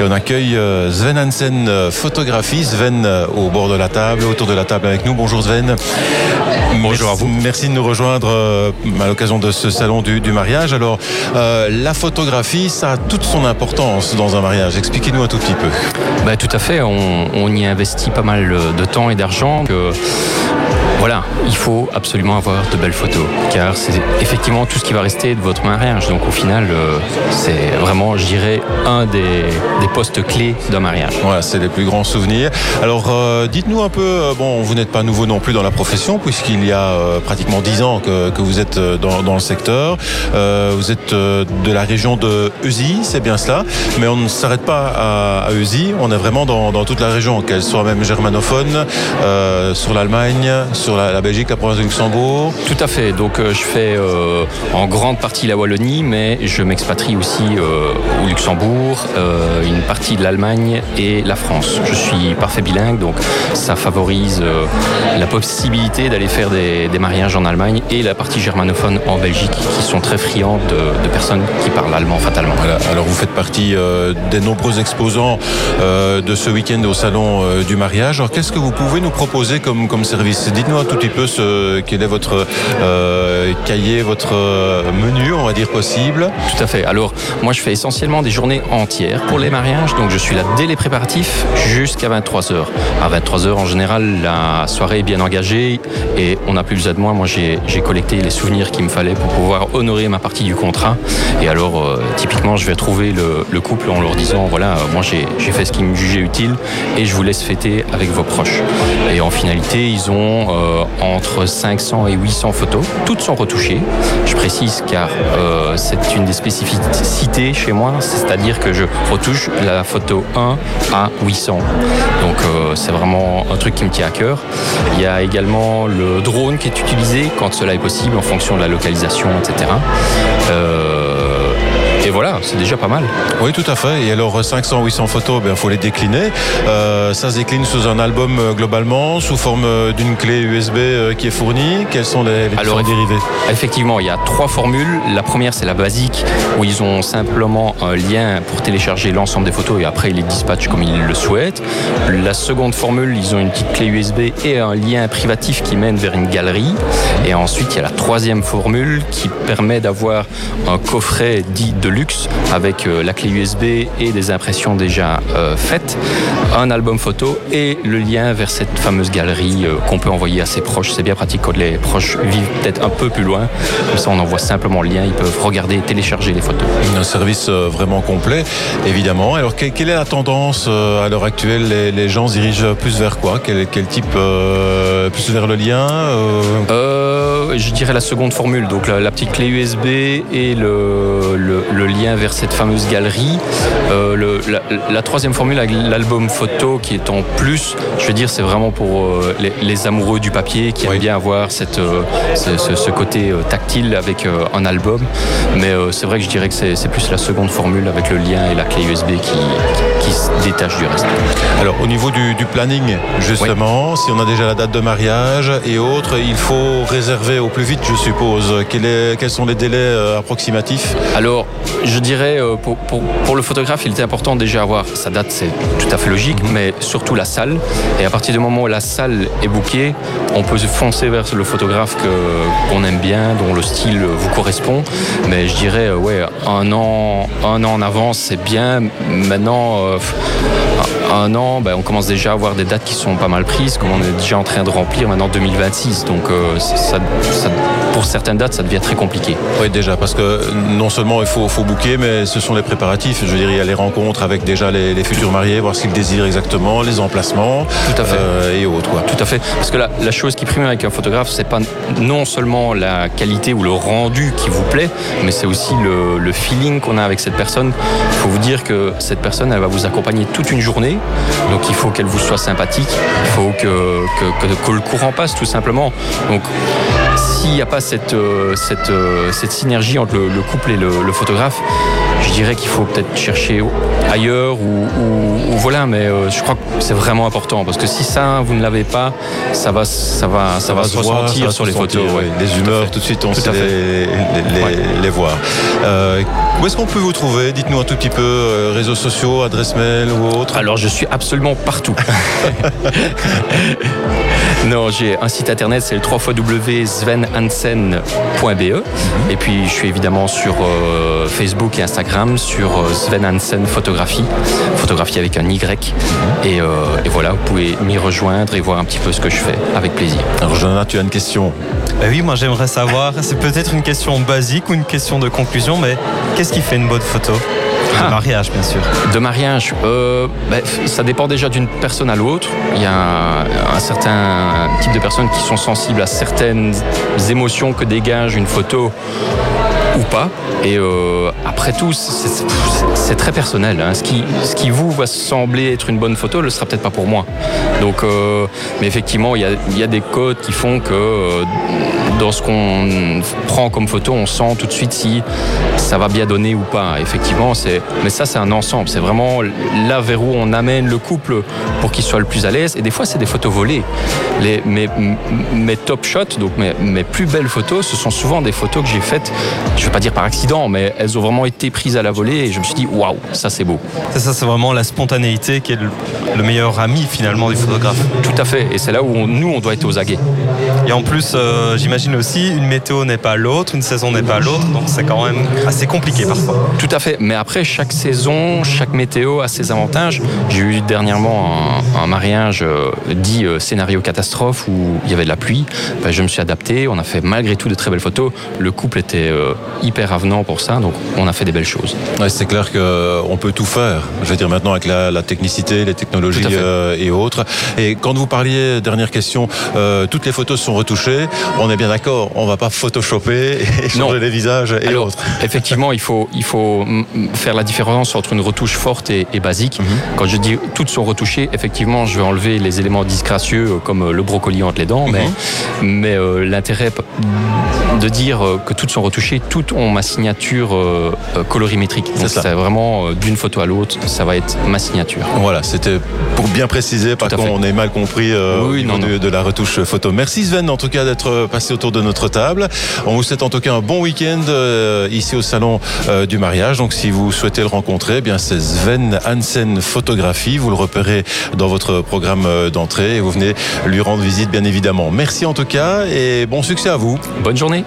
Et on accueille euh, Sven Hansen, euh, photographie. Sven euh, au bord de la table, autour de la table avec nous. Bonjour Sven. Bonjour à vous. Merci de nous rejoindre à l'occasion de ce salon du, mariage. Alors, la photographie, ça a toute son importance dans un mariage. Expliquez-nous un tout petit peu. Bah, tout à fait. On, on, y investit pas mal de temps et d'argent. Que voilà, il faut absolument avoir de belles photos, car c'est effectivement tout ce qui va rester de votre mariage. Donc au final, euh, c'est vraiment, je dirais, un des, postes clés d'un mariage. Voilà, c'est les plus grands souvenirs. Alors euh, dites-nous un peu, euh, bon, vous n'êtes pas nouveau non plus dans la profession, puisqu'il y a pratiquement dix ans que, vous êtes dans, le secteur. vous êtes de la région de Eusy, c'est bien cela, mais on ne s'arrête pas à, à on est vraiment dans, dans toute la région, qu'elle soit même germanophone, sur l'Allemagne, sur la, Belgique, la province de Luxembourg Tout à fait. Donc euh, je fais euh, en grande partie la Wallonie, mais je m'expatrie aussi euh, au Luxembourg, une partie de l'Allemagne et la France. Je suis parfait bilingue, donc ça favorise la possibilité d'aller faire des, mariages en Allemagne et la partie germanophone en Belgique, qui sont très friandes de, personnes qui parlent allemand fatalement. Alors vous faites partie des nombreux exposants de ce week-end au salon du mariage. Alors qu'est-ce que vous pouvez nous proposer comme, comme service? Dites-nous un tout petit peu ce, quel est votre euh, cahier, votre menu, on va dire possible. Tout à fait. Alors, moi, je fais essentiellement des journées entières pour les mariages. Donc, je suis là dès les préparatifs jusqu'à 23h. À 23h, en général, la soirée est bien engagée et on n'a plus besoin de moi. Moi, j'ai collecté les souvenirs qu'il me fallait pour pouvoir honorer ma partie du contrat. Et alors, euh, typiquement, je vais trouver le, couple en leur disant voilà, moi, j'ai fait ce qui me jugeait utile et je vous laisse fêter avec vos proches. Et en finalité, ils ont euh, entre 500 et 800 photos. Toutes sont retouchées. Je précise car euh, c'est une des spécificités chez moi, c'est-à-dire que je retouche la photo 1 à 800. Donc euh, c'est vraiment un truc qui me tient à cœur. Il y a également le drone qui est utilisé quand cela est possible en fonction de la localisation, etc. Et voilà, c'est déjà pas mal. Oui, tout à fait. Et alors 500, 800 photos, il ben, faut les décliner. Euh, ça se décline sous un album euh, globalement, sous forme euh, d'une clé USB qui est fournie. Quels sont les, les dérivés Effectivement, il y a trois formules. La première, c'est la basique, où ils ont simplement un lien pour télécharger l'ensemble des photos et après ils les dispatchent comme ils le souhaitent. La seconde formule, ils ont une petite clé USB et un lien privatif qui mène vers une galerie. Et ensuite, il y a la troisième formule qui permet d'avoir un coffret dit de avec euh, la clé USB et des impressions déjà euh, faites, un album photo et le lien vers cette fameuse galerie euh, qu'on peut envoyer à ses proches. C'est bien pratique quand les proches vivent peut-être un peu plus loin. Comme ça, on envoie simplement le lien, ils peuvent regarder et télécharger les photos. Un service vraiment complet, évidemment. Alors, quelle est la tendance à l'heure actuelle? Les, gens se dirigent plus vers quoi? Quel, type Plus vers le lien Je dirais la seconde formule, donc la, petite clé USB et le, le lien vers cette fameuse galerie. Euh, la, troisième formule avec l'album photo qui est en plus, je veux dire, c'est vraiment pour euh, les, amoureux du papier qui aiment bien avoir cette, euh, ce, côté tactile avec un album. Mais c'est vrai que je dirais que c'est plus la seconde formule avec le lien et la clé USB qui, qui se détache du reste. Alors au niveau du, planning, justement, si on a déjà la date de mariage et autres, il faut réserver au plus vite, je suppose. quels sont les délais approximatifs? Alors, je dirais, euh, pour, pour, le photographe, il était important déjà avoir sa date, c'est tout à fait logique, mhm. mais surtout la salle. Et à partir du moment où la salle est bookée, on peut se foncer vers le photographe qu'on aime bien, dont le style vous correspond. Mais je dirais, euh, ouais, un an, un an en avance, c'est bien. Maintenant, euh, un an, ben, on commence déjà à avoir des dates qui sont pas mal prises, comme on est déjà en train de remplir maintenant 2026. Donc ça, pour certaines dates, ça devient très compliqué. Oui, déjà, parce que non seulement il faut, faut booker, mais ce sont les préparatifs. Je veux dire, il y a les rencontres avec déjà les, futurs mariés, voir ce qu'ils désirent exactement, les emplacements. Tout à fait. Euh, et autres. Quoi. Tout à fait. Parce que la, la chose qui prime avec un photographe, c'est pas non seulement la qualité ou le rendu qui vous plaît, mais c'est aussi le, le feeling qu'on a avec cette personne. Il faut vous dire que cette personne, elle va vous accompagner toute une journée. Donc il faut qu'elle vous soit sympathique. Il faut que, que, que, que le courant passe, tout simplement. Donc s'il n'y a pas cette, euh, cette, euh, cette synergie entre le, couple et le, photographe, je dirais qu'il faut peut-être chercher ailleurs ou, voilà, mais euh, je crois que c'est vraiment important parce que si ça, vous ne l'avez pas, ça va, ça va, ça, va, se ressentir sur les photos. Les humeurs, tout de suite, on sait les, les, les, voir. Euh, où est-ce qu'on peut vous trouver? Dites-nous un tout petit peu, euh, réseaux sociaux, adresse mail ou autre Alors, je suis absolument partout. non, j'ai un site internet, c'est le 3 www.svenhansen.be. Et puis, je suis évidemment sur Facebook et Instagram, sur Sven Hansen Photographie, photographie avec un Y. Et, et voilà, vous pouvez m'y rejoindre et voir un petit peu ce que je fais avec plaisir. Alors Jonathan, tu as une question ben Oui, moi j'aimerais savoir, c'est peut-être une question basique ou une question de conclusion, mais qu'est-ce qui fait une bonne photo? De ah. mariage, bien sûr. De mariage, euh, ben, ça dépend déjà d'une personne à l'autre. Il y a un, certain type de personnes qui sont sensibles à certaines émotions que dégage une photo ou pas. Et euh, après tout, c'est très personnel. Hein. Ce, qui, ce qui vous va sembler être une bonne photo, le sera peut-être pas pour moi. Donc, euh, mais effectivement, il y a, y a, des codes qui font que euh, dans ce qu'on prend comme photo, on sent tout de suite si ça va bien donner ou pas. Effectivement, c'est, mais ça, c'est un ensemble. C'est vraiment là vers où on amène le couple pour qu'il soit le plus à l'aise. Et des fois, c'est des photos volées. Les, mes, mes top shots, donc mes, mes plus belles photos, ce sont souvent des photos que j'ai faites. Vais pas dire par accident, mais elles ont vraiment été prises à la volée et je me suis dit waouh, ça c'est beau. C'est ça, c'est vraiment la spontanéité qui est le, meilleur ami finalement du photographe. Tout à fait, et c'est là où nous on doit être aux aguets. Et en plus, euh, j'imagine aussi, une météo n'est pas l'autre, une saison n'est pas l'autre, donc c'est quand même assez compliqué parfois. Tout à fait, mais après chaque saison, chaque météo a ses avantages. J'ai eu dernièrement un, mariage euh, dit euh, scénario catastrophe où il y avait de la pluie. Ben, je me suis adapté, on a fait malgré tout de très belles photos. Le couple était hyper avenant pour ça, donc on a fait des belles choses. c'est clair qu'on peut tout faire, je veux dire maintenant avec la, technicité, les technologies euh, et autres. Et quand vous parliez, dernière question, euh, toutes les photos sont retouchées, on est bien d'accord, on va pas photoshopper et changer les visages et autres. Effectivement, il faut, il faut faire la différence entre une retouche forte et, basique. Mhm. Quand je dis toutes sont retouchées, effectivement, je vais enlever les éléments disgracieux euh, comme le brocoli entre les dents, mais, mhm. mais l'intérêt de dire que toutes sont retouchées, toutes ont ma signature euh, euh, colorimétrique. C'est vraiment euh, d'une photo à l'autre, ça va être ma signature. Voilà, c'était pour bien préciser, parce qu'on est mal compris oui, non, De, la retouche photo. Merci Sven en tout cas d'être passé autour de notre table. On vous souhaite en tout cas un bon week-end ici au salon du mariage. Donc si vous souhaitez le rencontrer, eh bien c'est Sven Hansen Photographie. Vous le repérez dans votre programme d'entrée et vous venez lui rendre visite bien évidemment. Merci en tout cas et bon succès à vous. Bonne journée.